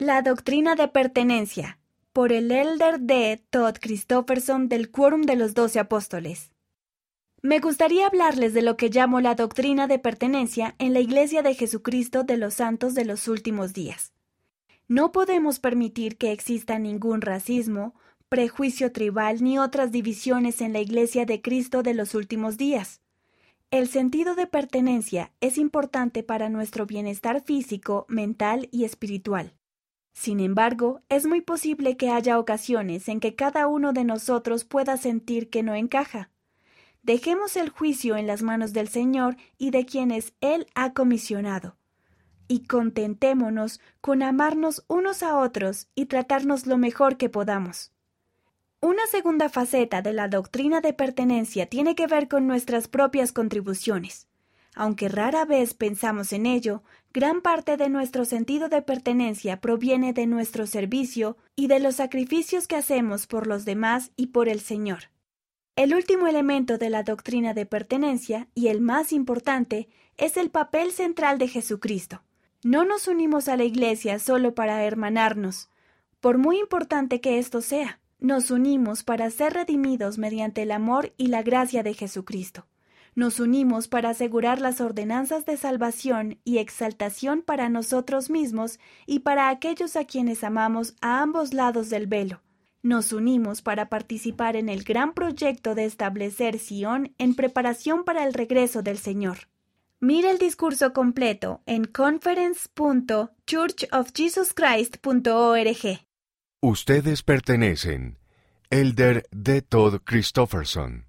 La doctrina de pertenencia, por el elder D. Todd Christopherson del Quórum de los Doce Apóstoles. Me gustaría hablarles de lo que llamo la doctrina de pertenencia en la Iglesia de Jesucristo de los Santos de los Últimos Días. No podemos permitir que exista ningún racismo, prejuicio tribal ni otras divisiones en la Iglesia de Cristo de los últimos días. El sentido de pertenencia es importante para nuestro bienestar físico, mental y espiritual. Sin embargo, es muy posible que haya ocasiones en que cada uno de nosotros pueda sentir que no encaja. Dejemos el juicio en las manos del Señor y de quienes Él ha comisionado. Y contentémonos con amarnos unos a otros y tratarnos lo mejor que podamos. Una segunda faceta de la doctrina de pertenencia tiene que ver con nuestras propias contribuciones. Aunque rara vez pensamos en ello, gran parte de nuestro sentido de pertenencia proviene de nuestro servicio y de los sacrificios que hacemos por los demás y por el Señor. El último elemento de la doctrina de pertenencia, y el más importante, es el papel central de Jesucristo. No nos unimos a la Iglesia solo para hermanarnos, por muy importante que esto sea. Nos unimos para ser redimidos mediante el amor y la gracia de Jesucristo. Nos unimos para asegurar las ordenanzas de salvación y exaltación para nosotros mismos y para aquellos a quienes amamos a ambos lados del velo. Nos unimos para participar en el gran proyecto de establecer Sion en preparación para el regreso del Señor. Mira el discurso completo en conference.churchofjesuschrist.org. Ustedes pertenecen. Elder D. Todd Christopherson.